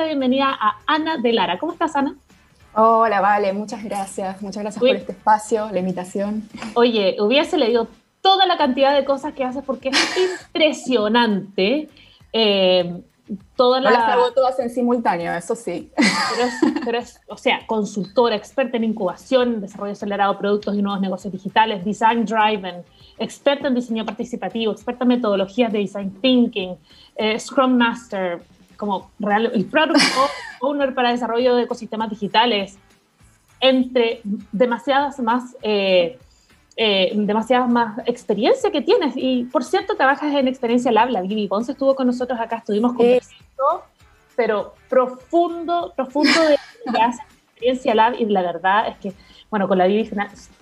la bienvenida a Ana de Lara. ¿Cómo estás, Ana? Hola, vale, muchas gracias. Muchas gracias por este espacio, la invitación. Oye, hubiese leído toda la cantidad de cosas que haces porque es impresionante. Eh, toda la... No las hago todas en simultáneo, eso sí. Pero es, o sea, consultora, experta en incubación, desarrollo acelerado de productos y nuevos negocios digitales, design driven, experta en diseño participativo, experta en metodologías de design thinking, eh, Scrum Master, como real, el Product Owner para desarrollo de ecosistemas digitales, entre demasiadas más, eh, eh, demasiadas más experiencia que tienes. Y por cierto, trabajas en Experiencia Lab, la Vivi Ponce estuvo con nosotros acá, estuvimos conversando, pero profundo, profundo de Experiencia Lab y la verdad es que, bueno, con la Vivi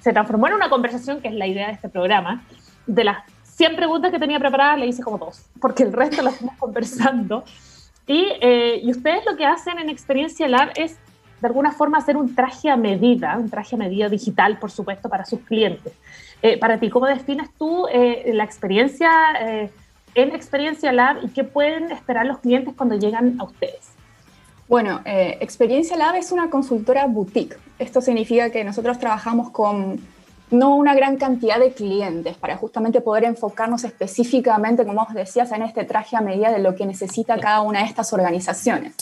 se transformó en una conversación que es la idea de este programa, de las 100 preguntas que tenía preparadas le hice como dos, porque el resto las fuimos conversando. Y, eh, y, ustedes lo que hacen en Experiencia Lab es, de alguna forma, hacer un traje a medida, un traje a medida digital, por supuesto, para sus clientes. Eh, para ti, ¿cómo defines tú eh, la experiencia en Experiencia Lab y qué pueden esperar los clientes cuando llegan a ustedes? Bueno, Experiencia Lab es una consultora boutique. Esto significa que nosotros trabajamos con no una gran cantidad de clientes para justamente poder enfocarnos específicamente, como os decías, en este traje a medida de lo que necesita cada una de estas organizaciones.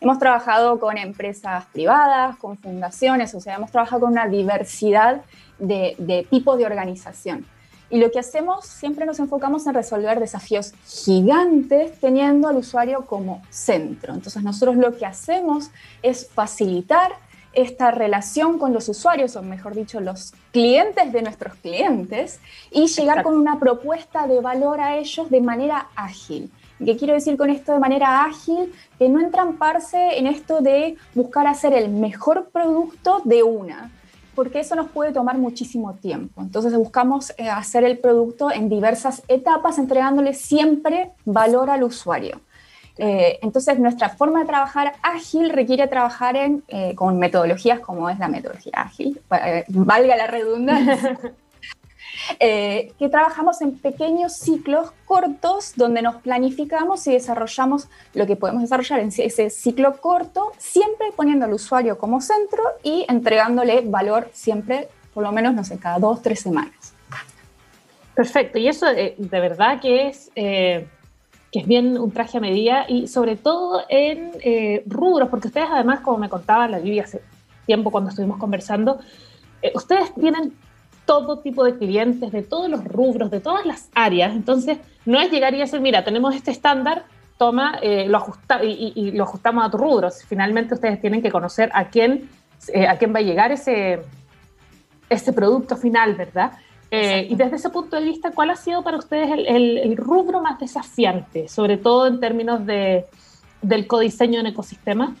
Hemos trabajado con empresas privadas, con fundaciones, o sea, hemos trabajado con una diversidad de, de tipos de organización. Y lo que hacemos, siempre nos enfocamos en resolver desafíos gigantes teniendo al usuario como centro. Entonces nosotros lo que hacemos es facilitar esta relación con los usuarios, o mejor dicho, los clientes de nuestros clientes, y llegar con una propuesta de valor a ellos de manera ágil. ¿Qué quiero decir con esto de manera ágil? Que no entramparse en esto de buscar hacer el mejor producto de una, porque eso nos puede tomar muchísimo tiempo. Entonces buscamos eh, hacer el producto en diversas etapas, entregándole siempre valor al usuario. Eh, entonces, nuestra forma de trabajar ágil requiere trabajar en, eh, con metodologías como es la metodología ágil, eh, valga la redundancia, que trabajamos en pequeños ciclos cortos donde nos planificamos y desarrollamos lo que podemos desarrollar en ese ciclo corto, siempre poniendo al usuario como centro y entregándole valor siempre, por lo menos, no sé, cada dos, tres semanas. Perfecto, y eso de verdad que es que es bien un traje a medida y sobre todo en eh, rubros, porque ustedes además, como me contaba la Vivi hace tiempo cuando estuvimos conversando, eh, ustedes tienen todo tipo de clientes, de todos los rubros, de todas las áreas, entonces no es llegar y decir, mira, tenemos este estándar, toma, eh, lo ajusta, y, lo ajustamos a tu rubro. Finalmente ustedes tienen que conocer a quién, a quién va a llegar ese, ese producto final, ¿verdad? Eh, y desde ese punto de vista, ¿cuál ha sido para ustedes el, rubro más desafiante, sobre todo en términos de, del codiseño en ecosistema?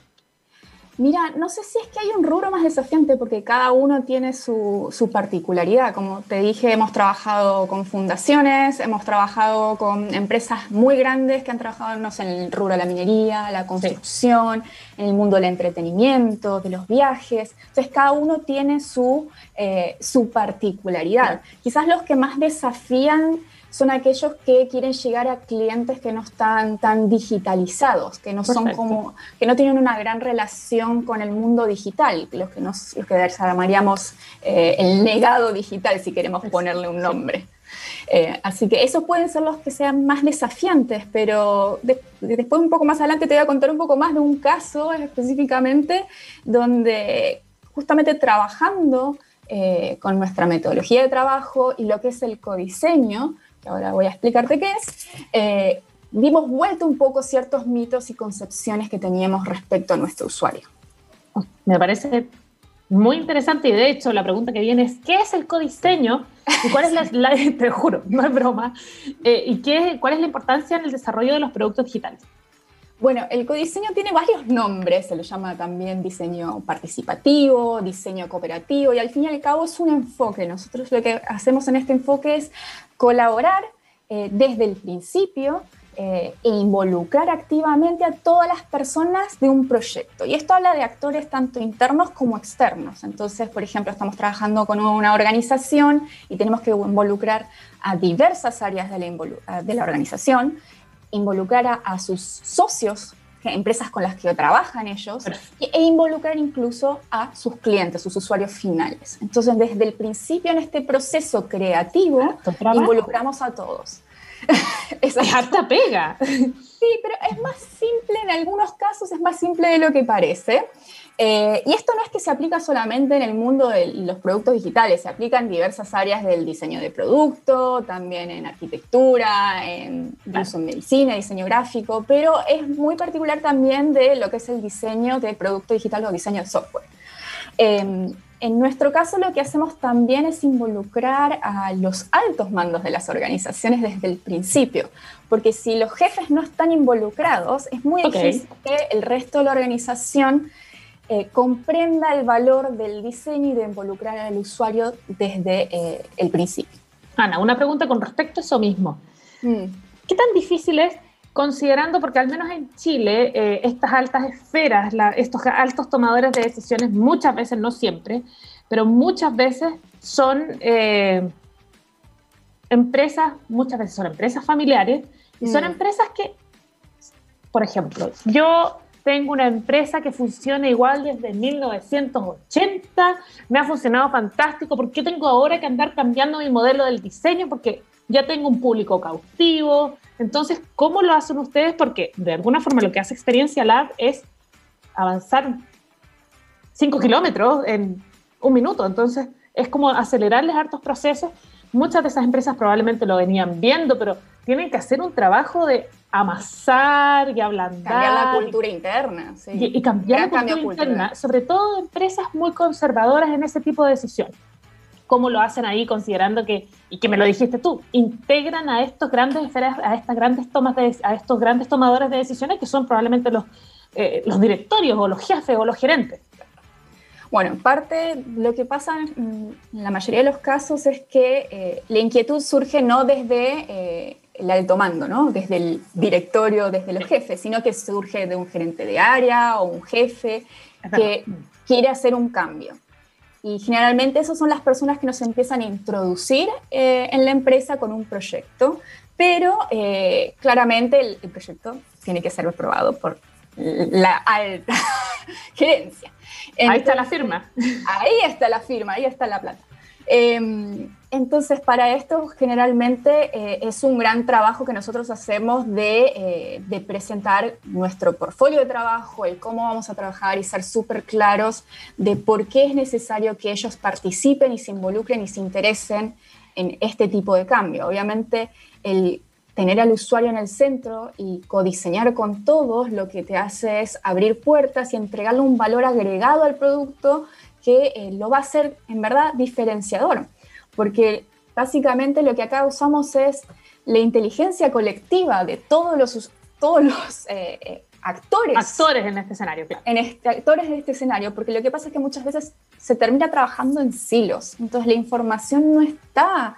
Mira, no sé si es que hay un rubro más desafiante porque cada uno tiene su, su, particularidad. Como te dije, hemos trabajado con fundaciones, hemos trabajado con empresas muy grandes que han trabajado no sé, en el rubro de la minería, la construcción, en el mundo del entretenimiento, de los viajes. Entonces, cada uno tiene su, eh, su particularidad. Quizás los que más desafían son aquellos que quieren llegar a clientes que no están tan digitalizados, que no son como, que no tienen una gran relación con el mundo digital, los que nos, los que llamaríamos eh, el legado digital, si queremos ponerle un nombre. Eh, así que esos pueden ser los que sean más desafiantes, pero después un poco más adelante te voy a contar un poco más de un caso específicamente donde justamente trabajando eh, con nuestra metodología de trabajo y lo que es el codiseño, ahora voy a explicarte qué es, eh, dimos vuelta un poco ciertos mitos y concepciones que teníamos respecto a nuestro usuario. Me parece muy interesante y de hecho la pregunta que viene es, ¿qué es el codiseño? ¿Y cuál es la, te juro, no es broma, eh, ¿y qué, cuál es la importancia en el desarrollo de los productos digitales? Bueno, el codiseño tiene varios nombres, se lo llama también diseño participativo, diseño cooperativo y al fin y al cabo es un enfoque. Nosotros lo que hacemos en este enfoque es colaborar eh, desde el principio eh, e involucrar activamente a todas las personas de un proyecto. Y esto habla de actores tanto internos como externos. Entonces, por ejemplo, estamos trabajando con una organización y tenemos que involucrar a diversas áreas de la, de la organización involucrar a, sus socios empresas con las que trabajan ellos e involucrar incluso a sus clientes, sus usuarios finales. Entonces, desde el principio en este proceso creativo, involucramos a todos. es harta pega. Sí, pero es más simple, en algunos casos es más simple de lo que parece. Eh, y esto no es que se aplica solamente en el mundo de los productos digitales, se aplica en diversas áreas del diseño de producto, también en arquitectura, en, en medicina, diseño gráfico, pero es muy particular también de lo que es el diseño de producto digital o diseño de software. Em, en nuestro caso lo que hacemos también es involucrar a los altos mandos de las organizaciones desde el principio, porque si los jefes no están involucrados, es muy difícil que el resto de la organización eh, comprenda el valor del diseño y de involucrar al usuario desde eh, el principio. Ana, una pregunta con respecto a eso mismo. Mm. ¿Qué tan difícil es, considerando, porque al menos en Chile, eh, estas altas esferas, estos altos tomadores de decisiones, muchas veces, no siempre, pero muchas veces son empresas, muchas veces son empresas familiares, y son mm. empresas que, por ejemplo, yo tengo una empresa que funciona igual desde 1980, me ha funcionado fantástico, ¿por qué tengo ahora que andar cambiando mi modelo del diseño? Porque ya tengo un público cautivo. Entonces, ¿cómo lo hacen ustedes? Porque de alguna forma lo que hace Experiencia Lab es avanzar 5 kilómetros en un minuto. Entonces, es como acelerarles hartos procesos. Muchas de esas empresas probablemente lo venían viendo, pero tienen que hacer un trabajo de amasar y ablandar. Cambiar la cultura interna. Sí. Y, cambiar la cultura interna, sobre todo empresas muy conservadoras en ese tipo de decisiones. ¿Cómo lo hacen ahí considerando que, y que me lo dijiste tú, integran a estos grandes a estas grandes tomas de, a estos grandes tomadores de decisiones que son probablemente los, eh, los directorios o los jefes o los gerentes? Bueno, parte lo que pasa en la mayoría de los casos es que eh, la inquietud surge no desde eh, el alto mando, ¿no? Desde el directorio, desde los jefes, sino que surge de un gerente de área o un jefe que quiere hacer un cambio. Y generalmente esas son las personas que nos empiezan a introducir eh, en la empresa con un proyecto, pero eh, claramente el, el, proyecto tiene que ser aprobado por la alta gerencia. ahí está la firma. Ahí está la firma, ahí está la plata. Em, entonces, para esto generalmente eh, es un gran trabajo que nosotros hacemos eh, de, presentar nuestro portfolio de trabajo, el cómo vamos a trabajar y ser súper claros de por qué es necesario que ellos participen y se involucren y se interesen en este tipo de cambio. Obviamente, el tener al usuario en el centro y codiseñar con todos lo que te hace es abrir puertas y entregarle un valor agregado al producto que eh, lo va a hacer en verdad diferenciador, porque básicamente lo que acá usamos es la inteligencia colectiva de todos los, todos los eh, eh, actores. Actores en este escenario, claro. En este, actores en este escenario, porque lo que pasa es que muchas veces se termina trabajando en silos, entonces la información no está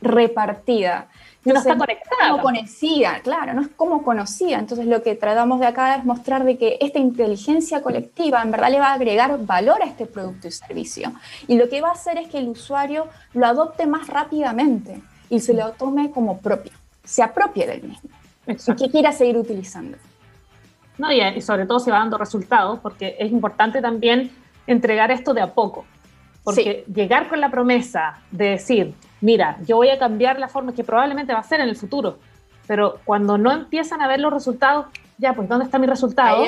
repartida no está conectada. No conocía, claro, no es como conocía. Entonces lo que tratamos de acá es mostrar de que esta inteligencia colectiva en verdad le va a agregar valor a este producto y servicio. Y lo que va a hacer es que el usuario lo adopte más rápidamente y se lo tome como propio, se apropie del mismo y que quiera seguir utilizando. No, y sobre todo se va dando resultados, porque es importante también entregar esto de a poco. Porque llegar con la promesa de decir, mira, yo voy a cambiar la forma que probablemente va a ser en el futuro, pero cuando no empiezan a ver los resultados, ya, pues, ¿dónde está mi resultado?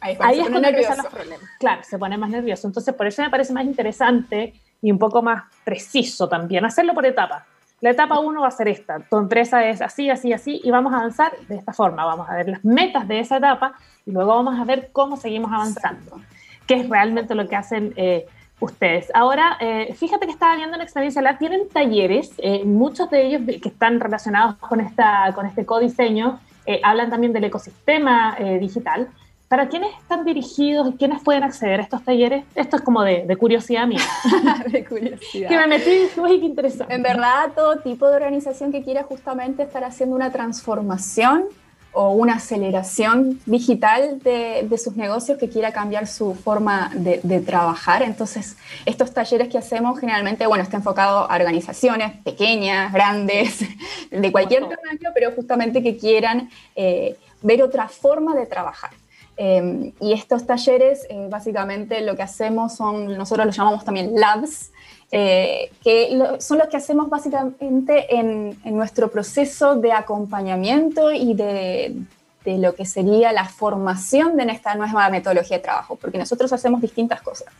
Ahí es, cuando empiezan los problemas. Claro, se pone más nervioso. Entonces, por eso me parece más interesante y un poco más preciso también, hacerlo por etapas. La etapa uno va a ser esta, tu empresa es así, así, así, y vamos a avanzar de esta forma. Vamos a ver las metas de esa etapa y luego vamos a ver cómo seguimos avanzando, qué es realmente lo que hacen eh, ustedes. Ahora, eh, fíjate que estaba viendo en Experiencia Lab, tienen talleres, eh, muchos de ellos que están relacionados con, esta, con este codiseño, eh, hablan también del ecosistema digital. ¿Para quiénes están dirigidos y quiénes pueden acceder a estos talleres? Esto es como de, curiosidad mía. de curiosidad. Que me metí y dije, qué interesante. En verdad, todo tipo de organización que quiera justamente estar haciendo una transformación o una aceleración digital de, sus negocios que quiera cambiar su forma de, trabajar. Entonces, estos talleres que hacemos generalmente, bueno, está enfocado a organizaciones pequeñas, grandes, de cualquier tamaño, pero justamente que quieran eh, ver otra forma de trabajar. Em, y estos talleres, eh, básicamente lo que hacemos son, nosotros los llamamos también labs, eh, que son los que hacemos básicamente en, nuestro proceso de acompañamiento y de, de, lo que sería la formación de esta nueva metodología de trabajo, porque nosotros hacemos distintas cosas.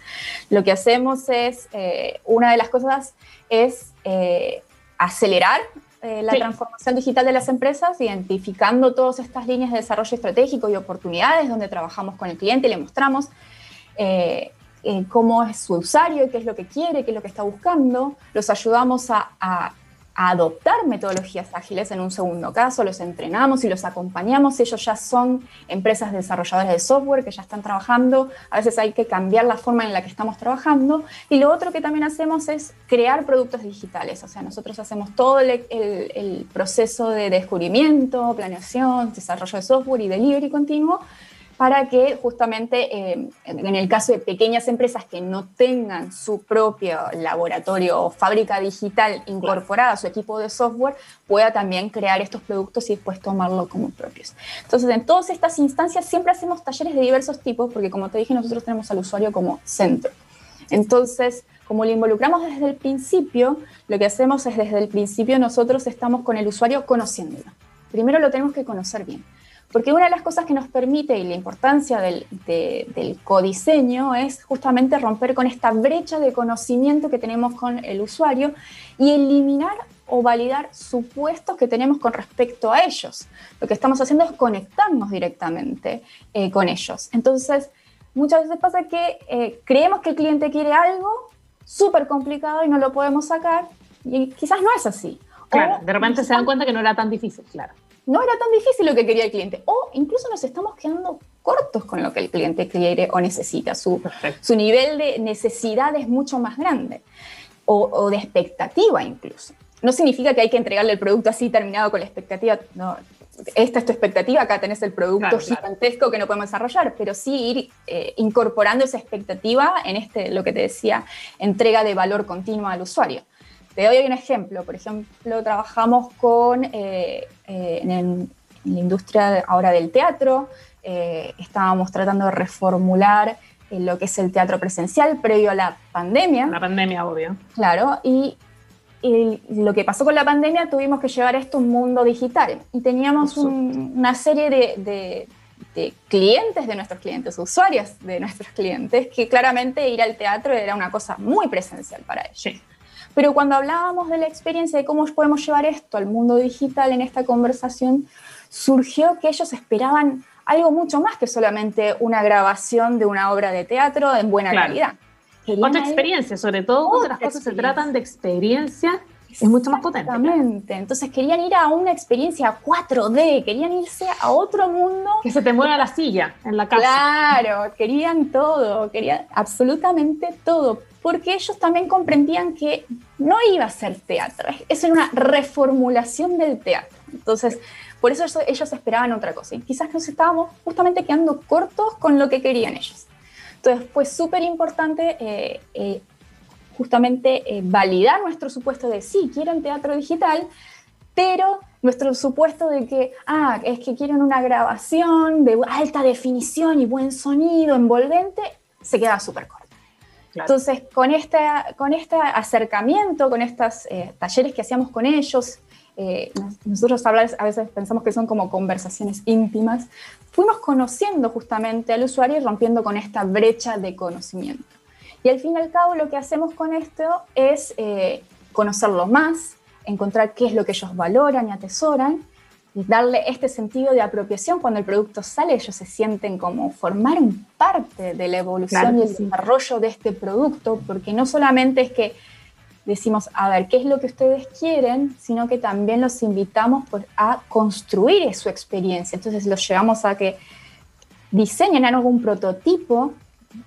Lo que hacemos es, eh, una de las cosas es acelerar eh, la transformación digital de las empresas, identificando todas estas líneas de desarrollo estratégico y oportunidades donde trabajamos con el cliente y le mostramos eh, eh, cómo es su usuario, qué es lo que quiere, qué es lo que está buscando. Los ayudamos a a adoptar metodologías ágiles en un segundo caso, los entrenamos y los acompañamos. Ellos ya son empresas desarrolladoras de software que ya están trabajando. A veces hay que cambiar la forma en la que estamos trabajando. Y lo otro que también hacemos es crear productos digitales. O sea, nosotros hacemos todo el, el proceso de descubrimiento, planeación, desarrollo de software y delivery continuo para que justamente eh, en el caso de pequeñas empresas que no tengan su propio laboratorio o fábrica digital incorporada a su equipo de software, pueda también crear estos productos y después tomarlo como propios. Entonces, en todas estas instancias siempre hacemos talleres de diversos tipos, porque como te dije, nosotros tenemos al usuario como centro. Entonces, como lo involucramos desde el principio, lo que hacemos es desde el principio nosotros estamos con el usuario conociéndolo. Primero lo tenemos que conocer bien. Porque una de las cosas que nos permite y la importancia del, del, codiseño es justamente romper con esta brecha de conocimiento que tenemos con el usuario y eliminar o validar supuestos que tenemos con respecto a ellos. Lo que estamos haciendo es conectarnos directamente eh, con ellos. Entonces, muchas veces pasa que eh, creemos que el cliente quiere algo súper complicado y no lo podemos sacar y quizás no es así. Claro, de repente se dan cuenta que no era tan difícil, claro no era tan difícil lo que quería el cliente. O incluso nos estamos quedando cortos con lo que el cliente quiere o necesita. Su, su nivel de necesidad es mucho más grande. O, de expectativa incluso. No significa que hay que entregarle el producto así terminado con la expectativa. No, esta es tu expectativa, acá tenés el producto gigantesco que no podemos desarrollar, pero sí ir eh, incorporando esa expectativa en este, lo que te decía, entrega de valor continuo al usuario. Te doy un ejemplo. Por ejemplo, trabajamos con, eh, eh, en, la industria ahora del teatro. Eh, estábamos tratando de reformular lo que es el teatro presencial previo a la pandemia. La pandemia, obvio. Claro, y, lo que pasó con la pandemia, tuvimos que llevar esto a un mundo digital. Y teníamos una serie de, de, clientes de nuestros clientes, usuarios de nuestros clientes, que claramente ir al teatro era una cosa muy presencial para ellos. Sí. Pero cuando hablábamos de la experiencia de cómo podemos llevar esto al mundo digital en esta conversación, surgió que ellos esperaban algo mucho más que solamente una grabación de una obra de teatro en buena calidad. Otra experiencia, sobre todo cuando las cosas se tratan de experiencia, es mucho más potente. Exactamente. Entonces querían ir a una experiencia 4D, querían irse a otro mundo. Que se te mueva la silla en la casa. Claro, querían todo, querían absolutamente todo porque ellos también comprendían que no iba a ser teatro, es una reformulación del teatro. Entonces, por eso ellos esperaban otra cosa y quizás nos estábamos justamente quedando cortos con lo que querían ellos. Entonces, fue súper importante eh, eh, justamente eh, validar nuestro supuesto de sí, quieren teatro digital, pero nuestro supuesto de que, ah, es que quieren una grabación de alta definición y buen sonido envolvente, se queda súper corto. Entonces, con este, con este acercamiento, con estos eh, talleres que hacíamos con ellos, eh, nosotros a veces pensamos que son como conversaciones íntimas, fuimos conociendo justamente al usuario y rompiendo con esta brecha de conocimiento. Y al fin y al cabo lo que hacemos con esto es eh, conocerlo más, encontrar qué es lo que ellos valoran y atesoran darle este sentido de apropiación cuando el producto sale, ellos se sienten como formar parte de la evolución y el desarrollo de este producto, porque no solamente es que decimos, a ver, ¿qué es lo que ustedes quieren? Sino que también los invitamos a construir su experiencia. Entonces los llevamos a que diseñen algún prototipo,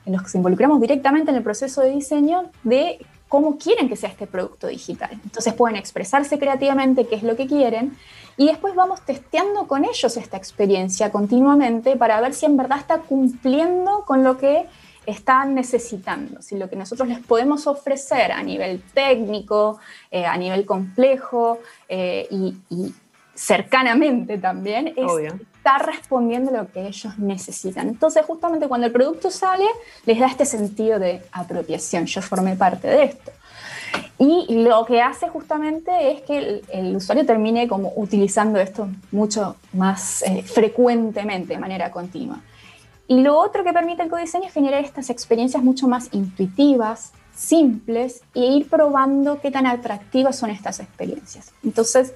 en los que se involucramos directamente en el proceso de diseño de cómo quieren que sea este producto digital. Entonces pueden expresarse creativamente qué es lo que quieren y después vamos testeando con ellos esta experiencia continuamente para ver si en verdad está cumpliendo con lo que están necesitando, si lo que nosotros les podemos ofrecer a nivel técnico, eh, a nivel complejo eh, y, cercanamente también es está respondiendo lo que ellos necesitan. Entonces, justamente cuando el producto sale, les da este sentido de apropiación. Yo formé parte de esto. Y lo que hace justamente es que el, usuario termine como utilizando esto mucho más eh, frecuentemente, de manera continua. Y lo otro que permite el codiseño es generar estas experiencias mucho más intuitivas, simples, e ir probando qué tan atractivas son estas experiencias. Entonces,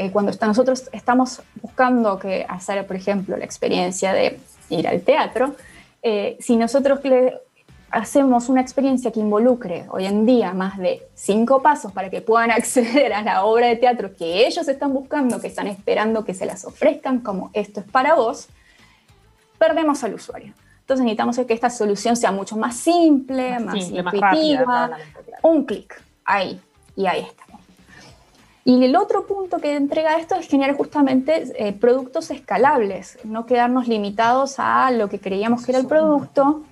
eh, cuando nosotros estamos buscando que hacer, por ejemplo, la experiencia de ir al teatro, eh, si nosotros le hacemos una experiencia que involucre hoy en día más de cinco pasos para que puedan acceder a la obra de teatro que ellos están buscando, que están esperando que se las ofrezcan como esto es para vos, perdemos al usuario. Entonces necesitamos que esta solución sea mucho más simple, más, intuitiva, un clic, ahí, y ahí estamos. Y el otro punto que entrega esto es generar justamente eh, productos escalables, no quedarnos limitados a lo que creíamos que era el producto,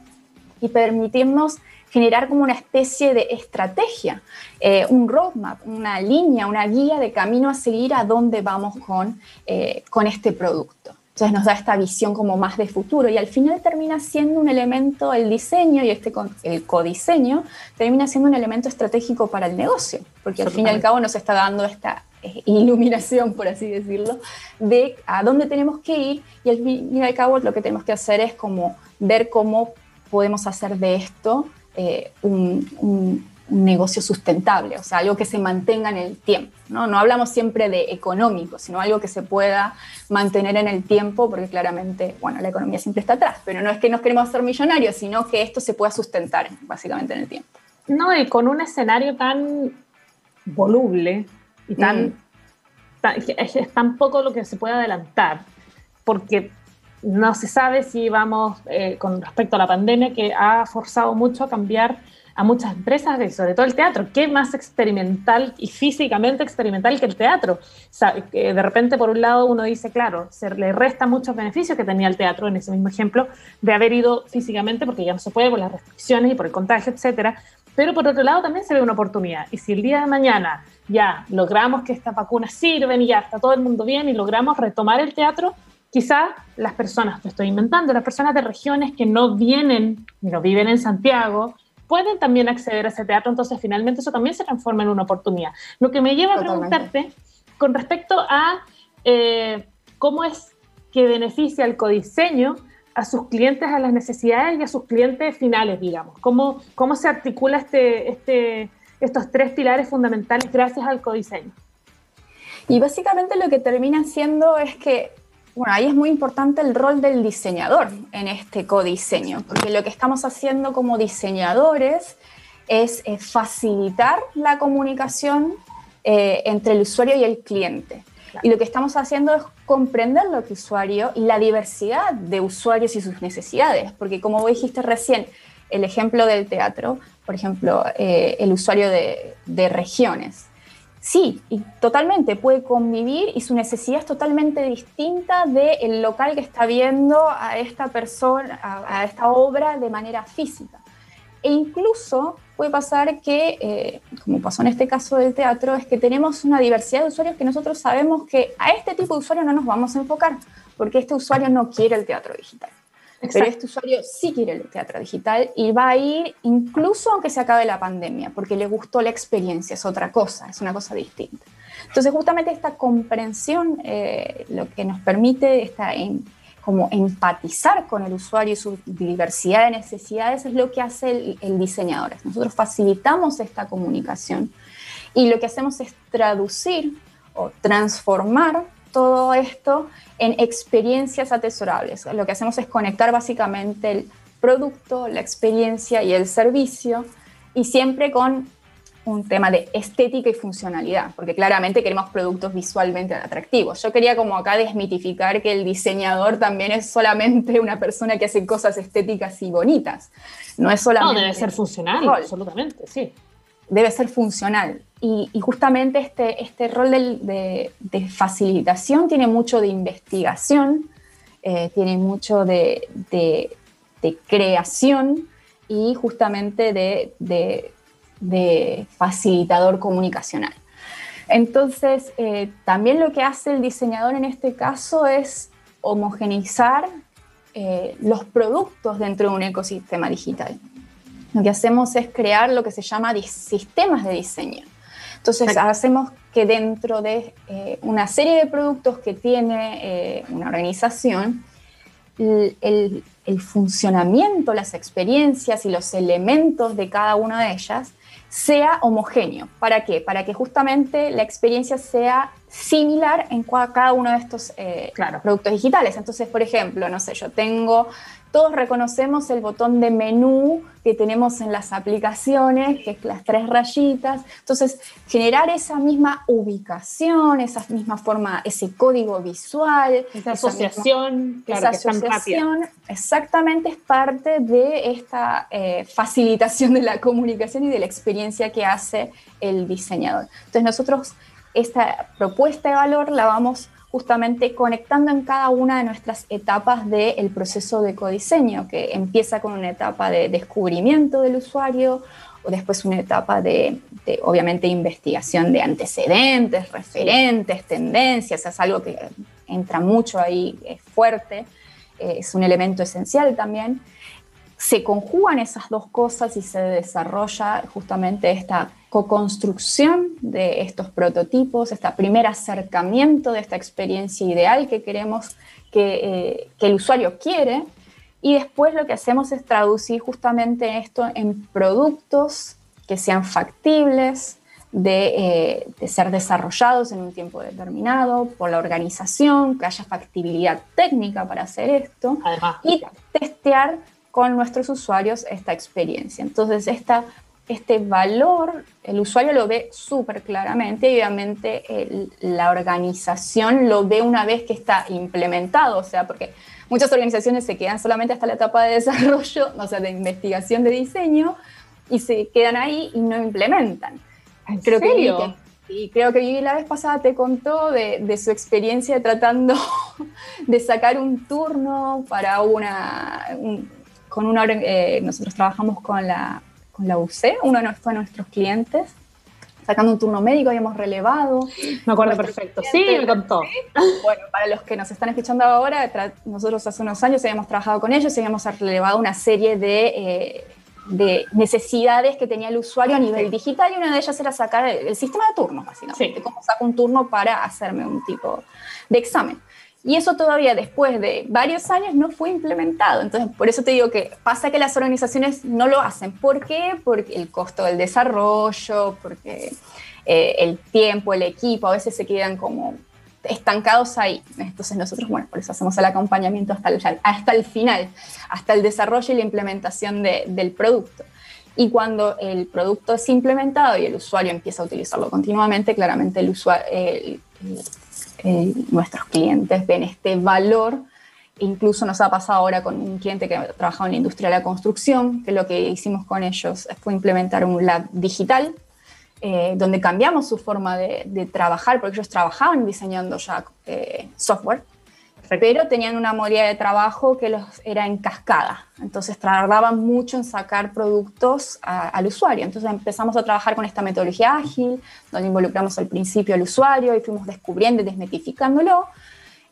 y permitirnos generar como una especie de estrategia, eh, un roadmap, una línea, una guía de camino a seguir a dónde vamos con, eh, con este producto. Entonces nos da esta visión como más de futuro y al final termina siendo un elemento, el diseño y este el codiseño termina siendo un elemento estratégico para el negocio, porque al fin y al cabo nos está dando esta eh, iluminación, por así decirlo, de a dónde tenemos que ir y al fin y al cabo lo que tenemos que hacer es como ver cómo podemos hacer de esto eh, un, negocio sustentable, o sea, algo que se mantenga en el tiempo. ¿no? no hablamos siempre de económico, sino algo que se pueda mantener en el tiempo, porque claramente, bueno, la economía siempre está atrás, pero no es que nos queremos hacer millonarios, sino que esto se pueda sustentar básicamente en el tiempo. No, y con un escenario tan voluble y tan, mm. es tan poco lo que se puede adelantar, porque no se sabe si vamos, eh, con respecto a la pandemia, que ha forzado mucho a cambiar a muchas empresas, sobre todo el teatro. ¿Qué más experimental y físicamente experimental que el teatro? de repente, por un lado, uno dice, claro, se le resta muchos beneficios que tenía el teatro, en ese mismo ejemplo, de haber ido físicamente, porque ya no se puede por las restricciones y por el contagio, etcétera. Pero por otro lado, también se ve una oportunidad. Y si el día de mañana ya logramos que estas vacunas sirven y ya está todo el mundo bien y logramos retomar el teatro, Quizá las personas, te estoy inventando, las personas de regiones que no vienen, no viven en Santiago, pueden también acceder a ese teatro, entonces finalmente eso también se transforma en una oportunidad. Lo que me lleva a preguntarte con respecto a eh, cómo es que beneficia el codiseño a sus clientes, a las necesidades y a sus clientes finales, digamos. ¿Cómo, cómo se articula este, este, estos tres pilares fundamentales gracias al codiseño? Y básicamente lo que termina siendo es que bueno, ahí es muy importante el rol del diseñador en este codiseño, porque lo que estamos haciendo como diseñadores es eh, facilitar la comunicación eh, entre el usuario y el cliente. Y lo que estamos haciendo es comprender lo que usuario y la diversidad de usuarios y sus necesidades, porque como dijiste recién, el ejemplo del teatro, por ejemplo, eh, el usuario de, de regiones. Sí, y totalmente puede convivir y su necesidad es totalmente distinta del local que está viendo a esta persona, a, esta obra de manera física. E incluso puede pasar que, eh, como pasó en este caso del teatro, es que tenemos una diversidad de usuarios que nosotros sabemos que a este tipo de usuario no nos vamos a enfocar, porque este usuario no quiere el teatro digital. Pero este usuario sí quiere el teatro digital y va a ir incluso aunque se acabe la pandemia, porque le gustó la experiencia, es otra cosa, es una cosa distinta. Entonces, justamente esta comprensión eh, lo que nos permite esta, en, como empatizar con el usuario y su diversidad de necesidades es lo que hace el, el diseñador. Nosotros facilitamos esta comunicación y lo que hacemos es traducir o transformar todo esto en experiencias atesorables. Lo que hacemos es conectar básicamente el producto, la experiencia y el servicio y siempre con un tema de estética y funcionalidad, porque claramente queremos productos visualmente atractivos. Yo quería como acá desmitificar que el diseñador también es solamente una persona que hace cosas estéticas y bonitas. No es solamente... No, debe ser funcional, absolutamente, sí. Debe ser funcional. Y, justamente este, este rol de, facilitación tiene mucho de investigación, eh, tiene mucho de, creación y justamente de, facilitador comunicacional. Entonces, eh, también lo que hace el diseñador en este caso es homogeneizar eh, los productos dentro de un ecosistema digital. Lo que hacemos es crear lo que se llama sistemas de diseño. Entonces, hacemos que dentro de eh, una serie de productos que tiene eh, una organización, el, el, funcionamiento, las experiencias y los elementos de cada una de ellas sea homogéneo. ¿Para qué? Para que justamente la experiencia sea similar en cada uno de estos eh, productos digitales. Entonces, por ejemplo, no sé, yo tengo todos reconocemos el botón de menú que tenemos en las aplicaciones, que es las tres rayitas. Entonces, generar esa misma ubicación, esa misma forma, ese código visual. Esa, asociación, esa asociación exactamente es parte de esta eh, facilitación de la comunicación y de la experiencia que hace el diseñador. Entonces, nosotros esta propuesta de valor la vamos justamente conectando en cada una de nuestras etapas del proceso de codiseño, que empieza con una etapa de descubrimiento del usuario, o después una etapa de, obviamente, investigación de antecedentes, referentes, tendencias, es algo que entra mucho ahí, es fuerte, es un elemento esencial también. Se conjugan esas dos cosas y se desarrolla justamente esta co-construcción de estos prototipos, este primer acercamiento de esta experiencia ideal que queremos eh, que, el usuario quiere. Y después lo que hacemos es traducir justamente esto en productos que sean factibles, de, eh, ser desarrollados en un tiempo determinado por la organización, que haya factibilidad técnica para hacer esto y testear con nuestros usuarios esta experiencia. Entonces, esta este valor el usuario lo ve súper claramente y obviamente la organización lo ve una vez que está implementado, o sea, porque muchas organizaciones se quedan solamente hasta la etapa de desarrollo, o sea, de investigación de diseño, y se quedan ahí y no implementan. ¿En creo serio? Que, y creo que Vivi la vez pasada te contó de, su experiencia tratando de sacar un turno para una... con una eh, nosotros trabajamos con la con la UC, uno de nuestros clientes, sacando un turno médico, habíamos relevado. Me acuerdo perfecto, sí, me contó. Bueno, para los que nos están escuchando ahora, nosotros hace unos años habíamos trabajado con ellos y habíamos relevado una serie de, eh, de necesidades que tenía el usuario a nivel digital y una de ellas era sacar el, sistema de turnos, básicamente, sí. cómo saco un turno para hacerme un tipo de examen. Y eso todavía después de varios años no fue implementado. Entonces, por eso te digo que pasa que las organizaciones no lo hacen. ¿Por qué? Porque el costo del desarrollo, porque eh, el tiempo, el equipo, a veces se quedan como estancados ahí. Entonces nosotros, bueno, por eso hacemos el acompañamiento hasta el, hasta el final, hasta el desarrollo y la implementación del producto. Y cuando el producto es implementado y el usuario empieza a utilizarlo continuamente, claramente el, usuario, nuestros clientes ven este valor. Incluso nos ha pasado ahora con un cliente que ha en la industria de la construcción, que lo que hicimos con ellos fue implementar un lab digital, eh, donde cambiamos su forma de, trabajar, porque ellos trabajaban diseñando ya eh, software, pero tenían una modalidad de trabajo que los era en cascada. Entonces tardaban mucho en sacar productos al usuario. Entonces empezamos a trabajar con esta metodología ágil, donde involucramos al principio al usuario y fuimos descubriendo y desmetificándolo.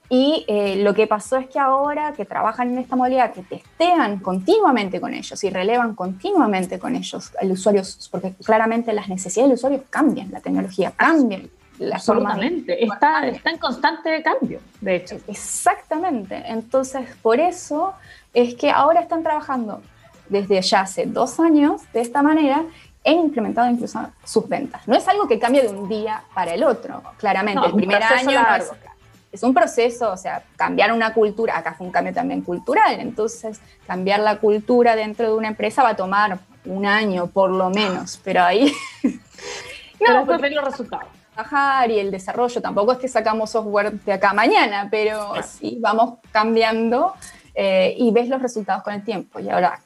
Y eh, lo que pasó es que ahora que trabajan en esta modalidad, que testean continuamente con ellos y relevan continuamente con ellos al usuario, porque claramente las necesidades del usuario cambian, la tecnología cambia, Absolutamente, está, está en constante cambio, de hecho. Exactamente, entonces por eso es que ahora están trabajando desde ya hace dos años de esta manera e incrementado incluso sus ventas. No es algo que cambie de un día para el otro, claramente. el primer año es, un proceso, o sea, cambiar una cultura, acá fue un cambio también cultural, entonces cambiar la cultura dentro de una empresa va a tomar un año por lo menos, pero ahí... no, pero después los resultados y el desarrollo. Tampoco es que sacamos software de acá mañana, pero sí vamos cambiando eh, y ves los resultados con el tiempo. Y ahora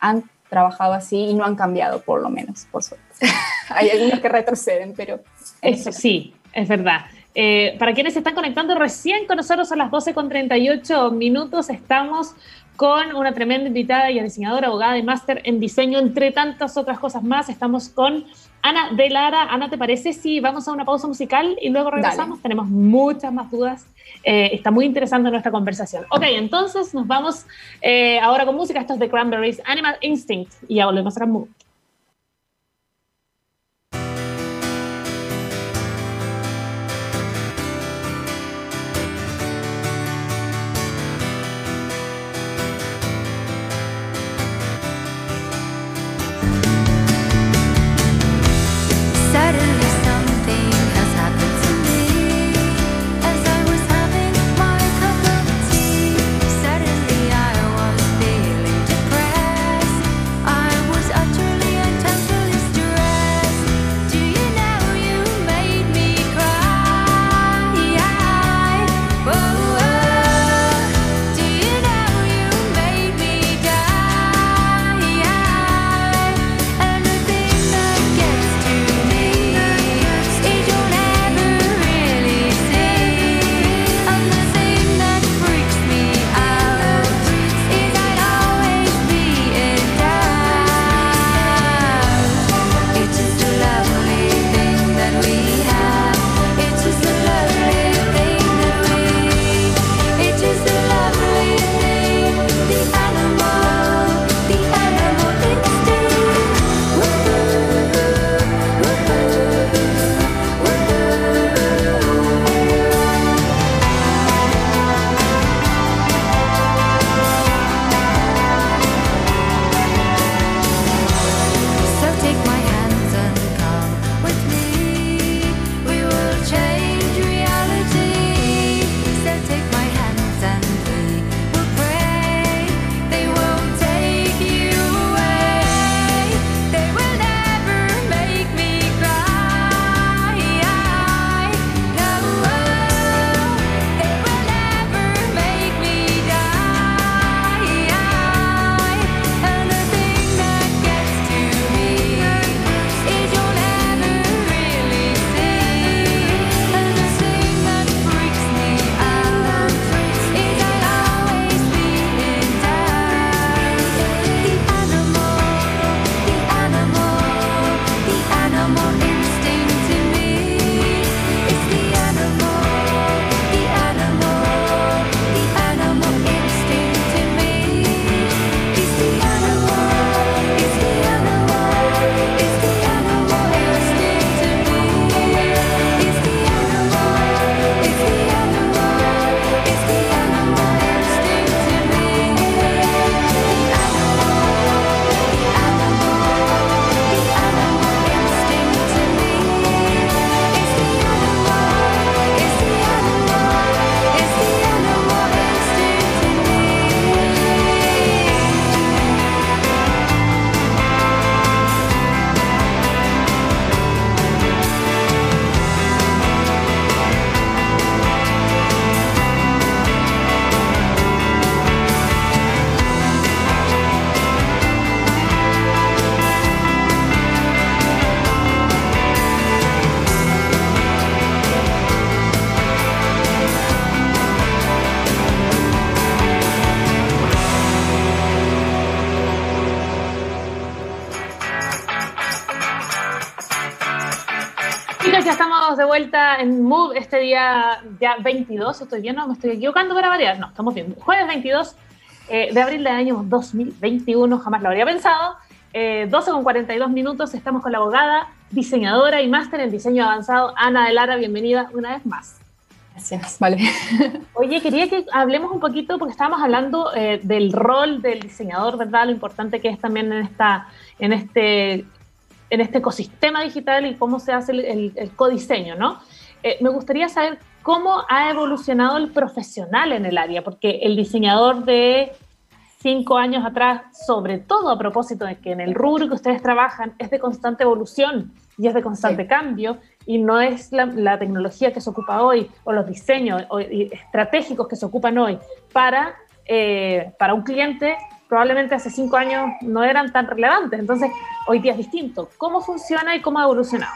han trabajado así y no han cambiado, por lo menos, por suerte. Hay algunos que retroceden, pero... Eso sí, es verdad. Eh, para quienes se están conectando recién con nosotros a las 12.38 minutos, estamos con una tremenda invitada y diseñadora, abogada y máster en diseño, entre tantas otras cosas más. Estamos con Ana de Lara, Ana, ¿te parece si vamos a una pausa musical y luego regresamos? Tenemos muchas más dudas. Eh, está muy interesante nuestra conversación. Ok, entonces nos vamos eh, ahora con música. Esto es de Cranberries, Animal Instinct. Y ya volvemos a. en Move este día ya 22, estoy bien, no me estoy equivocando para variar, no, estamos bien, jueves 22 eh, de abril del año 2021, jamás lo habría pensado, eh, 12 con 42 minutos, estamos con la abogada, diseñadora y máster en diseño avanzado, Ana de Lara, bienvenida una vez más. Gracias, vale. Oye, quería que hablemos un poquito, porque estábamos hablando eh, del rol del diseñador, ¿verdad? Lo importante que es también en, esta, en este en este ecosistema digital y cómo se hace el, el, codiseño, ¿no? Eh, me gustaría saber cómo ha evolucionado el profesional en el área, porque el diseñador de cinco años atrás, sobre todo a propósito de que en el rubro que ustedes trabajan es de constante evolución y es de constante cambio y no es la, tecnología que se ocupa hoy o los diseños estratégicos que se ocupan hoy para, eh, para un cliente probablemente hace cinco años no eran tan relevantes. Entonces, hoy día es distinto. ¿Cómo funciona y cómo ha evolucionado?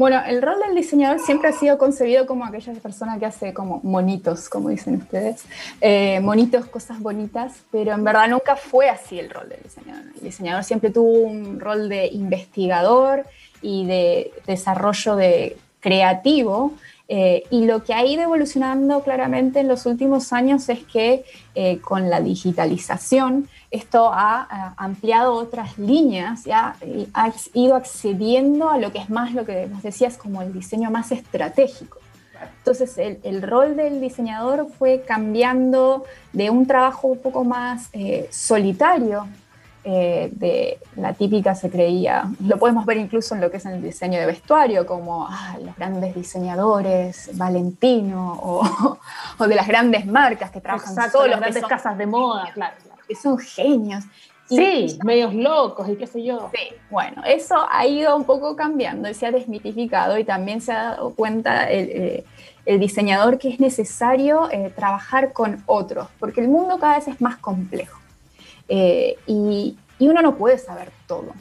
Bueno, el rol del diseñador siempre ha sido concebido como aquella persona que hace como monitos, como dicen ustedes, eh, monitos, cosas bonitas, pero en verdad nunca fue así el rol del diseñador. El diseñador siempre tuvo un rol de investigador y de desarrollo de creativo eh, y lo que ha ido evolucionando claramente en los últimos años es que eh, con la digitalización esto ha, ampliado otras líneas, ha ido accediendo a lo que es más lo que nos decías como el diseño más estratégico. Entonces el, rol del diseñador fue cambiando de un trabajo un poco más eh, solitario eh, de la típica se creía, lo podemos ver incluso en lo que es el diseño de vestuario, como ah, los grandes diseñadores, Valentino, o, o, de las grandes marcas que trabajan Exacto, las grandes casas de moda, claro, Que son genios. sí, medios locos y qué sé yo. Sí, bueno, eso ha ido un poco cambiando y se ha desmitificado y también se ha dado cuenta el, eh, el diseñador que es necesario eh, trabajar con otros, porque el mundo cada vez es más complejo. Eh, y, uno no puede saber todo,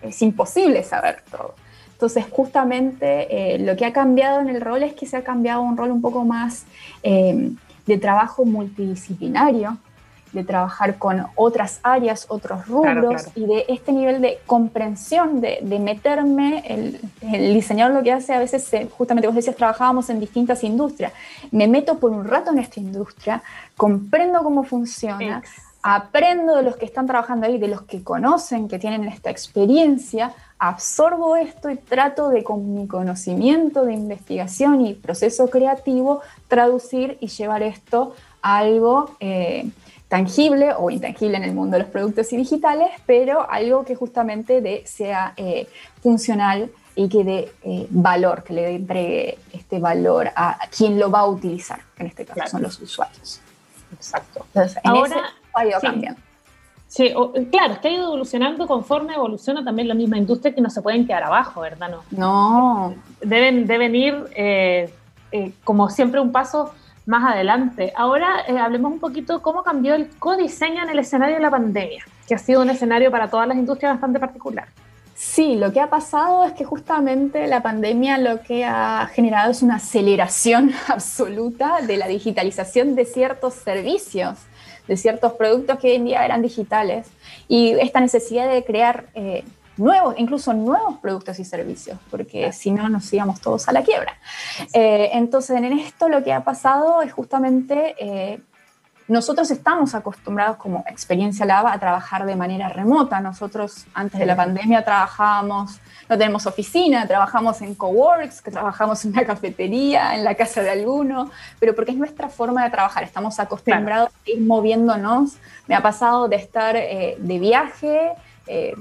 es imposible saber todo. Entonces, justamente eh, lo que ha cambiado en el rol es que se ha cambiado un rol un poco más eh, de trabajo multidisciplinario, de trabajar con otras áreas, otros rubros y de este nivel de comprensión, de, meterme, el, el, diseñador lo que hace a veces, justamente vos decías, trabajábamos en distintas industrias, me meto por un rato en esta industria, comprendo cómo funciona, aprendo de los que están trabajando ahí, de los que conocen, que tienen esta experiencia, absorbo esto y trato de con mi conocimiento de investigación y proceso creativo traducir y llevar esto a algo eh, tangible o intangible en el mundo de los productos y digitales, pero algo que justamente de, sea eh, funcional y que dé eh, valor, que le entregue este valor a, quien lo va a utilizar, que en este caso son los usuarios. Exacto. Ahora, ha ido cambiando. Sí, claro, es que ha ido evolucionando conforme evoluciona también la misma industria que no se pueden quedar abajo, ¿verdad? No. no. Deben, deben ir, eh, eh, como siempre, un paso más adelante. Ahora eh, hablemos un poquito cómo cambió el codiseño en el escenario de la pandemia, que ha sido un escenario para todas las industrias bastante particular. Sí, lo que ha pasado es que justamente la pandemia lo que ha generado es una aceleración absoluta de la digitalización de ciertos servicios de ciertos productos que hoy en día eran digitales y esta necesidad de crear eh, nuevos, incluso nuevos productos y servicios, porque si no nos íbamos todos a la quiebra. Eh, entonces, en esto lo que ha pasado es justamente eh, nosotros estamos acostumbrados como experiencia Lab a trabajar de manera remota. Nosotros antes de la pandemia trabajábamos, no tenemos oficina, trabajamos en coworks, que trabajamos en una cafetería, en la casa de alguno, pero porque es nuestra forma de trabajar. Estamos acostumbrados a ir moviéndonos. Me ha pasado de estar eh, de viaje, eh,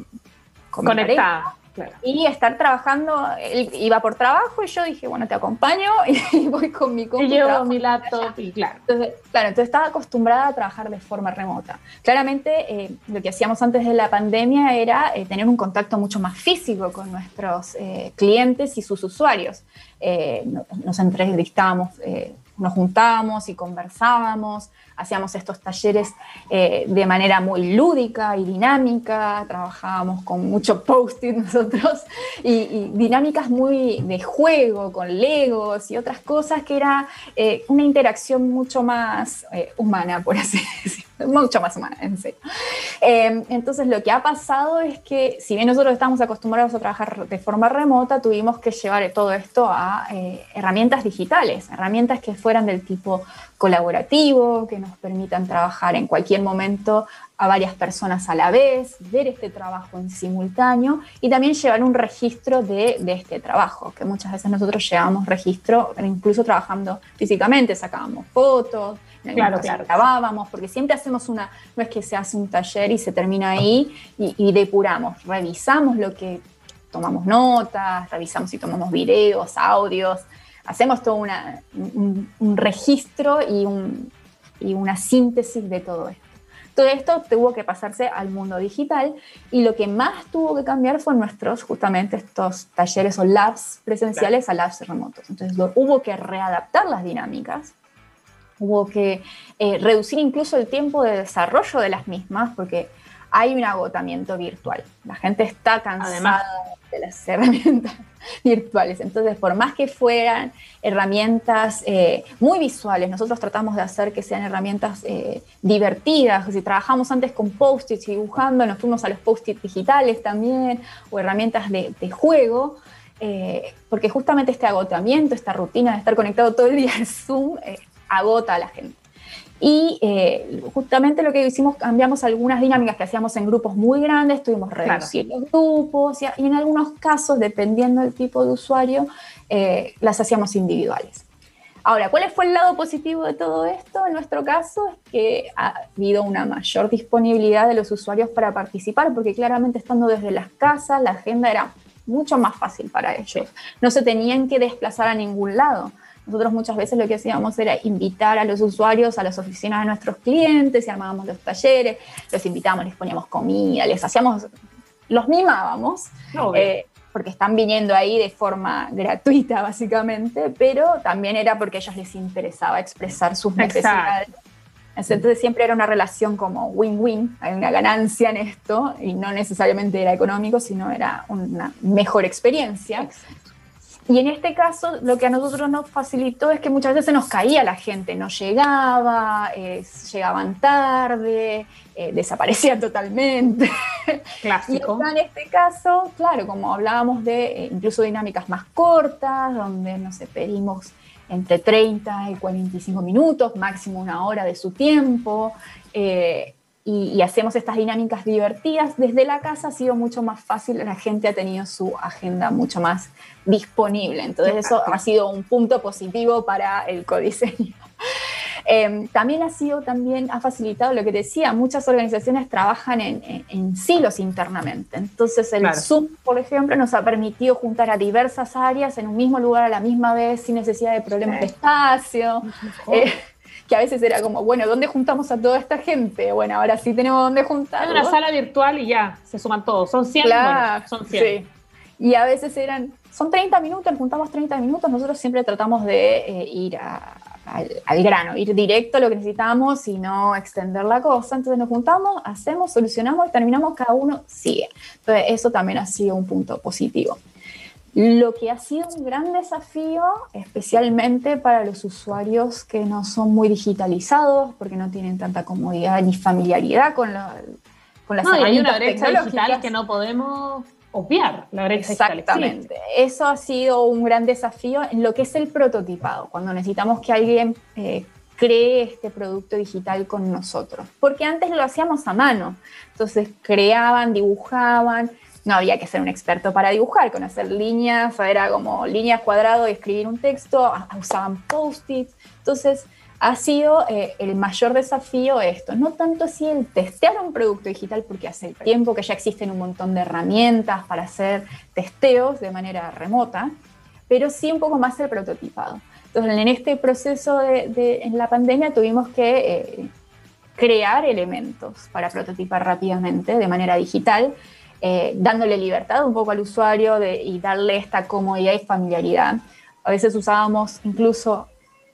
conectada. Y estar trabajando, él iba por trabajo y yo dije, bueno, te acompaño y voy con mi computadora. Y llevo mi laptop y claro. Entonces, claro, entonces estaba acostumbrada a trabajar de forma remota. Claramente eh, lo que hacíamos antes de la pandemia era eh, tener un contacto mucho más físico con nuestros eh, clientes y sus usuarios. nos entrevistábamos nos juntábamos y conversábamos, hacíamos estos talleres eh, de manera muy lúdica y dinámica, trabajábamos con mucho post-it nosotros y, dinámicas muy de juego, con legos y otras cosas que era eh, una interacción mucho más eh, humana, por así decirlo mucho más humana, en serio. Em, entonces, lo que ha pasado es que, si bien nosotros estamos acostumbrados a trabajar de forma remota, tuvimos que llevar todo esto a herramientas digitales, herramientas que fueran del tipo colaborativo, que nos permitan trabajar en cualquier momento a varias personas a la vez, ver este trabajo en simultáneo y también llevar un registro de, de, este trabajo, que muchas veces nosotros llevamos registro, incluso trabajando físicamente, sacábamos fotos, claro, claro. grabábamos, porque siempre hacemos una, no es que se hace un taller y se termina ahí y, depuramos, revisamos lo que tomamos notas, revisamos si tomamos videos, audios, hacemos todo una, un, registro y, un, y una síntesis de todo esto. Todo esto tuvo que pasarse al mundo digital y lo que más tuvo que cambiar fue nuestros, justamente estos talleres o labs presenciales a labs remotos. Entonces hubo que readaptar las dinámicas Hubo que eh, reducir incluso el tiempo de desarrollo de las mismas porque hay un agotamiento virtual. La gente está cansada de las herramientas virtuales. Entonces, por más que fueran herramientas eh, muy visuales, nosotros tratamos de hacer que sean herramientas eh, divertidas. Si trabajamos antes con post-its y dibujando, nos fuimos a los post-its digitales también, o herramientas de, juego. Eh, porque justamente este agotamiento, esta rutina de estar conectado todo el día al Zoom, agota a la gente. Y eh, justamente lo que hicimos, cambiamos algunas dinámicas que hacíamos en grupos muy grandes, tuvimos reducir los grupos y, en algunos casos, dependiendo del tipo de usuario, eh, las hacíamos individuales. Ahora, ¿cuál fue el lado positivo de todo esto? En nuestro caso es que ha habido una mayor disponibilidad de los usuarios para participar, porque claramente estando desde las casas, la agenda era mucho más fácil para ellos. No se tenían que desplazar a ningún lado. Nosotros muchas veces lo que hacíamos era invitar a los usuarios a las oficinas de nuestros clientes y armábamos los talleres, los invitábamos, les poníamos comida, les hacíamos, los mimábamos, eh, porque están viniendo ahí de forma gratuita básicamente, pero también era porque a ellos les interesaba expresar sus necesidades. Entonces siempre era una relación como win-win, hay una ganancia en esto y no necesariamente era económico, sino era una mejor experiencia. Y en este caso, lo que a nosotros nos facilitó es que muchas veces se nos caía la gente, no llegaba, eh, llegaban tarde, eh, desaparecían totalmente. Clásico. Y en este caso, claro, como hablábamos de eh, incluso dinámicas más cortas, donde nos pedimos entre 30 y 45 minutos, máximo una hora de su tiempo y, hacemos estas dinámicas divertidas, desde la casa ha sido mucho más fácil, la gente ha tenido su agenda mucho más disponible. Entonces eso ha sido un punto positivo para el codiseño. Em, también ha sido, también ha facilitado lo que decía, muchas organizaciones trabajan en, silos internamente. Entonces el Zoom, por ejemplo, nos ha permitido juntar a diversas áreas en un mismo lugar a la misma vez sin necesidad de problemas de espacio que a veces era como, bueno, ¿dónde juntamos a toda esta gente? Bueno, ahora sí tenemos dónde juntar. Hay una sala virtual y ya, se suman todos. Son 100, son 100. Sí. Y a veces eran, son 30 minutos, juntamos 30 minutos, nosotros siempre tratamos de eh, ir al, grano, ir directo a lo que necesitamos y no extender la cosa. Entonces nos juntamos, hacemos, solucionamos y terminamos, cada uno sigue. Entonces eso también ha sido un punto positivo. Lo que ha sido un gran desafío, especialmente para los usuarios que no son muy digitalizados, porque no tienen tanta comodidad ni familiaridad con, la, con las no, hay una brecha digital que no podemos obviar, la brecha Exactamente. Eso ha sido un gran desafío en lo que es el prototipado, cuando necesitamos que alguien eh, cree este producto digital con nosotros. Porque antes lo hacíamos a mano. Entonces creaban, dibujaban, no había que ser un experto para dibujar, conocer líneas, era como líneas cuadradas y escribir un texto, usaban post-its. Entonces, ha sido eh, el mayor desafío esto, no tanto así el testear un producto digital, porque hace tiempo que ya existen un montón de herramientas para hacer testeos de manera remota, pero sí un poco más el prototipado. Entonces, en este proceso de, en la pandemia tuvimos que eh, crear elementos para prototipar rápidamente de manera digital eh, dándole libertad un poco al usuario y darle esta comodidad y familiaridad. A veces usábamos incluso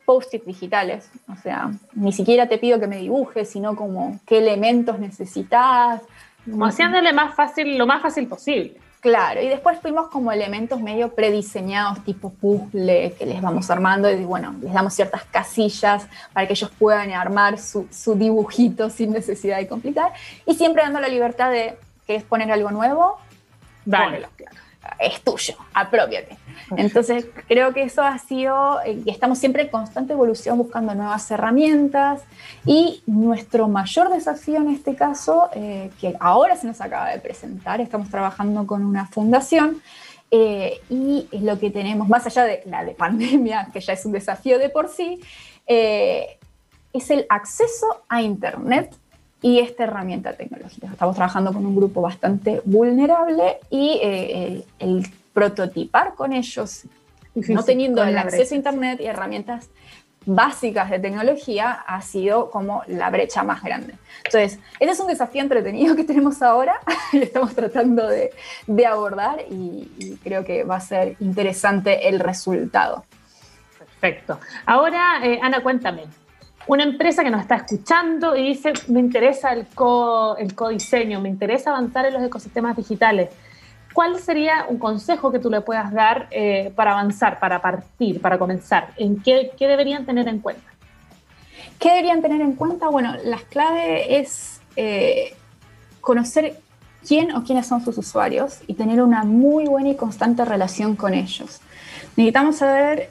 post-it digitales, o sea, ni siquiera te pido que me dibujes, sino como qué elementos necesitas. Como haciéndole más fácil, lo más fácil posible. Claro, y después fuimos como elementos medio prediseñados, tipo puzzle, que les vamos armando y bueno, les damos ciertas casillas para que ellos puedan armar su, su dibujito sin necesidad de complicar, y siempre dando la libertad de ¿Quieres poner algo nuevo? Dale. Es tuyo, apropiate. Entonces, creo que eso ha sido, y eh, estamos siempre en constante evolución buscando nuevas herramientas. Y nuestro mayor desafío en este caso, eh, que ahora se nos acaba de presentar, estamos trabajando con una fundación. Eh, y es lo que tenemos, más allá de la de pandemia, que ya es un desafío de por sí, es el acceso a Internet y esta herramienta tecnológica. Estamos trabajando con un grupo bastante vulnerable y eh, el, prototipar con ellos, no teniendo el acceso a Internet y herramientas básicas de tecnología, ha sido como la brecha más grande. Entonces, ese es un desafío entretenido que tenemos ahora y estamos tratando de, abordar y, creo que va a ser interesante el resultado. Perfecto. Ahora, eh, Ana, cuéntame, una empresa que nos está escuchando y dice, me interesa el, co, el codiseño, me interesa avanzar en los ecosistemas digitales. ¿Cuál sería un consejo que tú le puedas dar eh, para avanzar, para partir, para comenzar? ¿En qué, deberían tener en cuenta? ¿Qué deberían tener en cuenta? Bueno, la clave es eh, conocer quién o quiénes son sus usuarios y tener una muy buena y constante relación con ellos. Necesitamos saber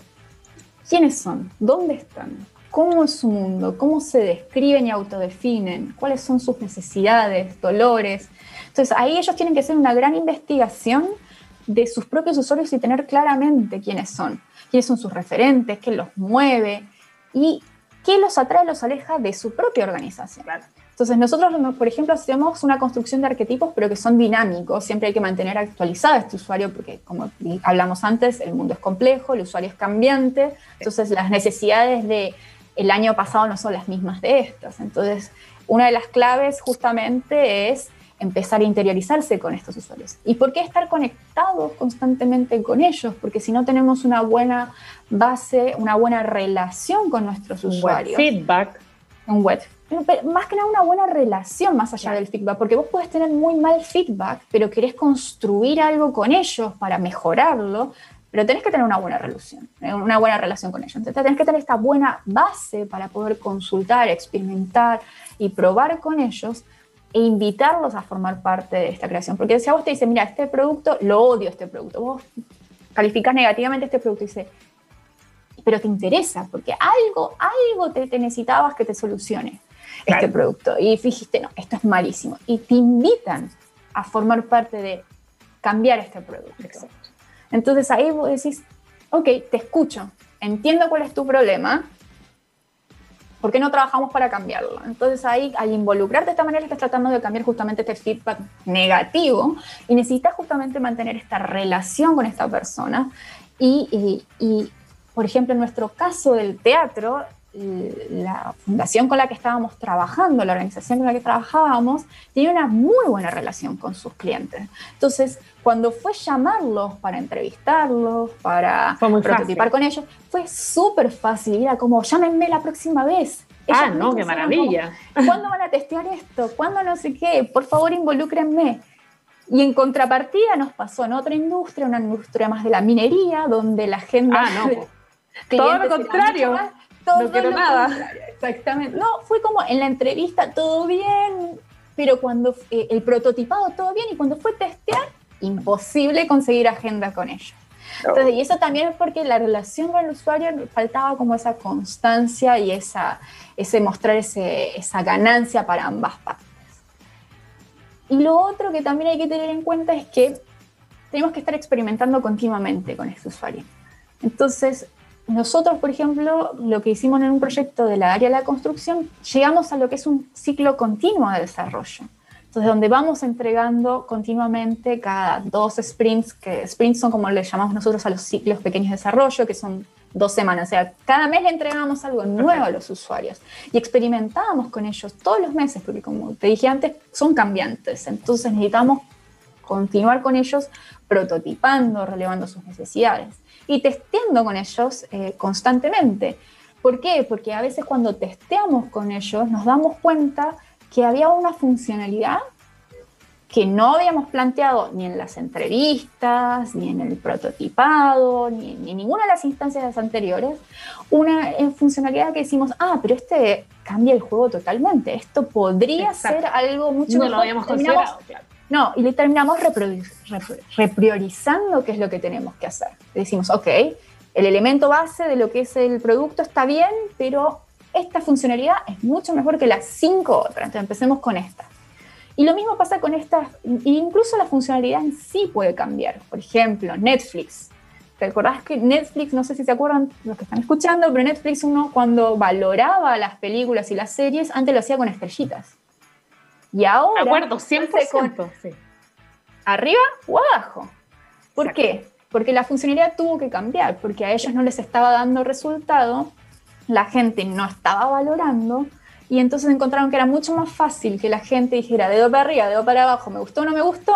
quiénes son, dónde están, cómo es su mundo, cómo se describen y autodefinen, cuáles son sus necesidades, dolores. Entonces ahí ellos tienen que hacer una gran investigación de sus propios usuarios y tener claramente quiénes son, quiénes son sus referentes, qué los mueve y qué los atrae, los aleja de su propia organización. Entonces nosotros, por ejemplo, hacemos una construcción de arquetipos, pero que son dinámicos. Siempre hay que mantener actualizado este usuario porque, como hablamos antes, el mundo es complejo, el usuario es cambiante. Entonces las necesidades de el año pasado no son las mismas de estas. Entonces, una de las claves justamente es empezar a interiorizarse con estos usuarios. ¿Y por qué estar conectados constantemente con ellos? Porque si no tenemos una buena base, una buena relación con nuestros usuarios. Un feedback. Un web. más que nada una buena relación más allá del feedback, porque vos puedes tener muy mal feedback, pero querés construir algo con ellos para mejorarlo, pero tenés que tener una buena relación, eh, una buena relación con ellos. Entonces tenés que tener esta buena base para poder consultar, experimentar y probar con ellos e invitarlos a formar parte de esta creación. Porque si a vos te dicen, mira, este producto, lo odio este producto, vos calificas negativamente este producto y dices, pero te interesa, porque algo, algo te, necesitabas que te solucione este producto. Y dijiste, no, esto es malísimo. Y te invitan a formar parte de cambiar este producto. Exacto. Entonces ahí vos decís, ok, te escucho, entiendo cuál es tu problema, ¿por qué no trabajamos para cambiarlo? Entonces ahí, al involucrarte de esta manera, estás tratando de cambiar justamente este feedback negativo y necesitas justamente mantener esta relación con esta persona. Y, y por ejemplo, en nuestro caso del teatro, la fundación con la que estábamos trabajando, la organización con la que trabajábamos, tenía una muy buena relación con sus clientes. Entonces, cuando fue llamarlos para entrevistarlos, para prototipar con ellos, fue súper fácil. Era como, llámenme la próxima vez. ah, no, qué maravilla. ¿Cuándo van a testear esto? ¿Cuándo no sé qué? Por favor, involúcrenme. Y en contrapartida nos pasó en otra industria, una industria más de la minería, donde la agenda... Ah, no. Todo lo contrario todo no quiero nada. Exactamente. No, fue como en la entrevista todo bien, pero cuando eh, el prototipado todo bien y cuando fue testear, imposible conseguir agenda con ellos. Entonces, y eso también es porque la relación con el usuario faltaba como esa constancia y esa, ese mostrar ese, esa ganancia para ambas partes. Y lo otro que también hay que tener en cuenta es que tenemos que estar experimentando continuamente con este usuario. Entonces, nosotros, por ejemplo, lo que hicimos en un proyecto de la área de la construcción, llegamos a lo que es un ciclo continuo de desarrollo. Entonces, donde vamos entregando continuamente cada dos sprints, que sprints son como le llamamos nosotros a los ciclos pequeños de desarrollo, que son dos semanas. O sea, cada mes le entregamos algo nuevo a los usuarios y experimentábamos con ellos todos los meses, porque como te dije antes, son cambiantes. Entonces necesitamos continuar con ellos prototipando, relevando sus necesidades y testeando con ellos eh, constantemente. ¿Por qué? Porque a veces cuando testeamos con ellos nos damos cuenta que había una funcionalidad que no habíamos planteado ni en las entrevistas, ni en el prototipado, ni, en ninguna de las instancias anteriores, una eh, funcionalidad que decimos, ah, pero este cambia el juego totalmente, esto podría ser algo mucho no lo habíamos considerado, no, y le terminamos repriorizando qué es lo que tenemos que hacer. decimos, ok, el elemento base de lo que es el producto está bien, pero esta funcionalidad es mucho mejor que las cinco otras. Entonces empecemos con esta. Y lo mismo pasa con estas, incluso la funcionalidad en sí puede cambiar. Por ejemplo, Netflix. ¿Te acordás que Netflix, no sé si se acuerdan los que están escuchando, pero Netflix uno cuando valoraba las películas y las series, antes lo hacía con estrellitas. Y ahora... De acuerdo, 100%. Sí. ¿Arriba o abajo? ¿Por qué? Porque la funcionalidad tuvo que cambiar, porque a ellos no les estaba dando resultado, la gente no estaba valorando, y entonces encontraron que era mucho más fácil que la gente dijera dedo para arriba, dedo para abajo, me gustó o no me gustó,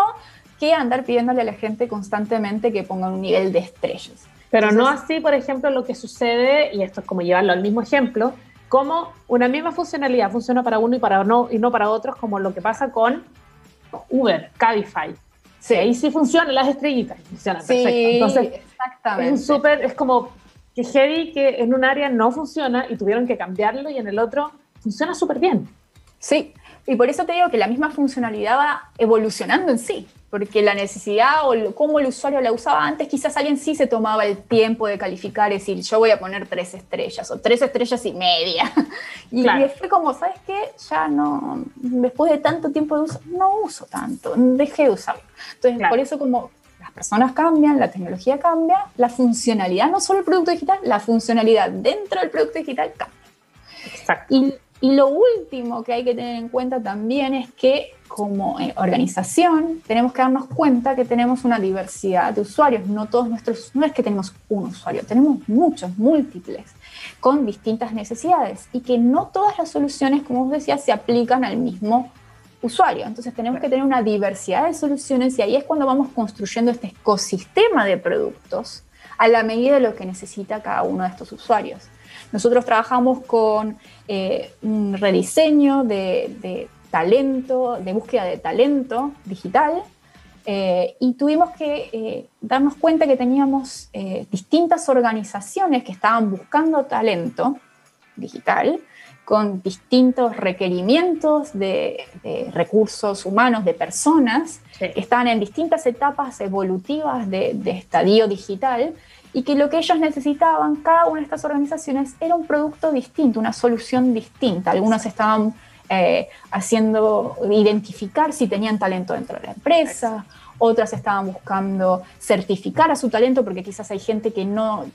que andar pidiéndole a la gente constantemente que ponga un nivel de estrellas. Pero no así, por ejemplo, lo que sucede, y esto es como llevarlo al mismo ejemplo, cómo una misma funcionalidad funciona para uno y para no y no para otros, como lo que pasa con Uber, Cabify. Sí, ahí sí funcionan las estrellitas, funcionan sí, perfecto. Entonces, exactamente. Es súper, es como que heavy que en un área no funciona y tuvieron que cambiarlo y en el otro funciona súper bien. Sí, y por eso te digo que la misma funcionalidad va evolucionando en sí, porque la necesidad o cómo el usuario la usaba antes, quizás alguien sí se tomaba el tiempo de calificar y decir, yo voy a poner tres estrellas o tres estrellas y media. Y, fue como, ¿sabes qué? Ya no, después de tanto tiempo de uso, no uso tanto, dejé de usarlo. Entonces, por eso como las personas cambian, la tecnología cambia, la funcionalidad, no solo el producto digital, la funcionalidad dentro del producto digital cambia. Exacto. Y y lo último que hay que tener en cuenta también es que como eh, organización tenemos que darnos cuenta que tenemos una diversidad de usuarios. No todos nuestros, no es que tenemos un usuario, tenemos muchos, múltiples, con distintas necesidades y que no todas las soluciones, como os decía, se aplican al mismo usuario. Entonces tenemos que tener una diversidad de soluciones y ahí es cuando vamos construyendo este ecosistema de productos a la medida de lo que necesita cada uno de estos usuarios. Nosotros trabajamos con eh, un rediseño de, talento, de búsqueda de talento digital, eh, y tuvimos que eh, darnos cuenta que teníamos distintas organizaciones que estaban buscando talento digital con distintos requerimientos de, recursos humanos, de personas, que estaban en distintas etapas evolutivas de, de estadio digital y que lo que ellos necesitaban, cada una de estas organizaciones, era un producto distinto, una solución distinta. Algunos estaban eh, haciendo identificar si tenían talento dentro de la empresa, otras estaban buscando certificar a su talento porque quizás hay gente que no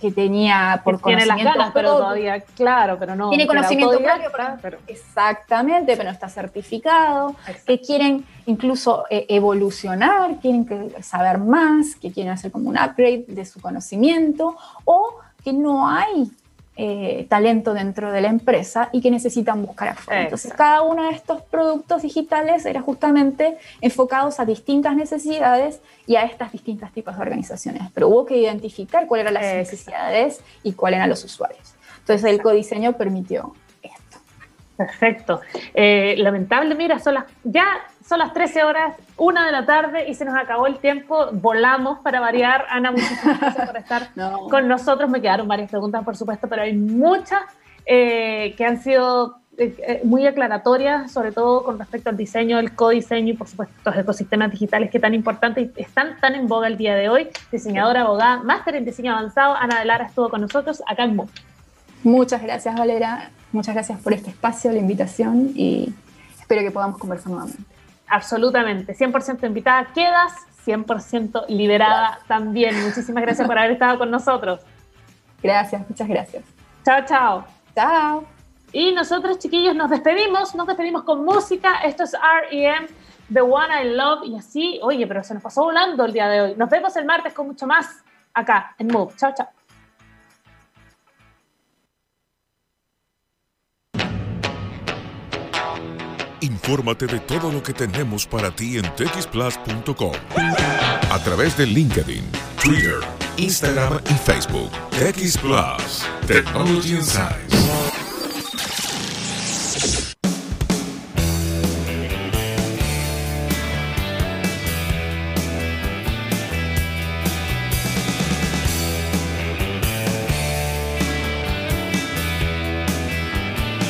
que tenía por conocimiento tiene las ganas, pero todavía claro pero no tiene conocimiento pero, exactamente pero no está certificado que quieren incluso eh, evolucionar quieren saber más que quieren hacer como un upgrade de su conocimiento o que no hay eh, talento dentro de la empresa y que necesitan buscar afuera. Entonces, cada uno de estos productos digitales era justamente enfocados a distintas necesidades y a estas distintas tipos de organizaciones. Pero hubo que identificar cuáles eran las necesidades y cuáles eran los usuarios. Entonces, el codiseño permitió. Perfecto. Eh, lamentable, mira, son las, ya son las 13 horas, una de la tarde y se nos acabó el tiempo. Volamos para variar. Ana, muchísimas gracias por estar con nosotros. Me quedaron varias preguntas, por supuesto, pero hay muchas eh, que han sido eh, eh, muy aclaratorias, sobre todo con respecto al diseño, el codiseño y, por supuesto, los ecosistemas digitales que tan importantes y están tan en boga el día de hoy. Diseñadora, abogada, máster en diseño avanzado. Ana de Lara estuvo con nosotros acá en MOOC. Muchas gracias, Valera. Muchas gracias por este espacio, la invitación y espero que podamos conversar nuevamente absolutamente. 100% invitada quedas, 100% liberada también. Muchísimas gracias por haber estado con nosotros. Gracias, muchas gracias. Chao, chao. Chao. Y nosotros, chiquillos, nos despedimos. Nos despedimos con música. Esto es REM, The One I Love. Y así, oye, pero se nos pasó volando el día de hoy. Nos vemos el martes con mucho más acá en Move. Chao, chao. Infórmate de todo lo que tenemos para ti en texplus.com. A través de LinkedIn, Twitter, Instagram y Facebook. TX Plus. Technology Science.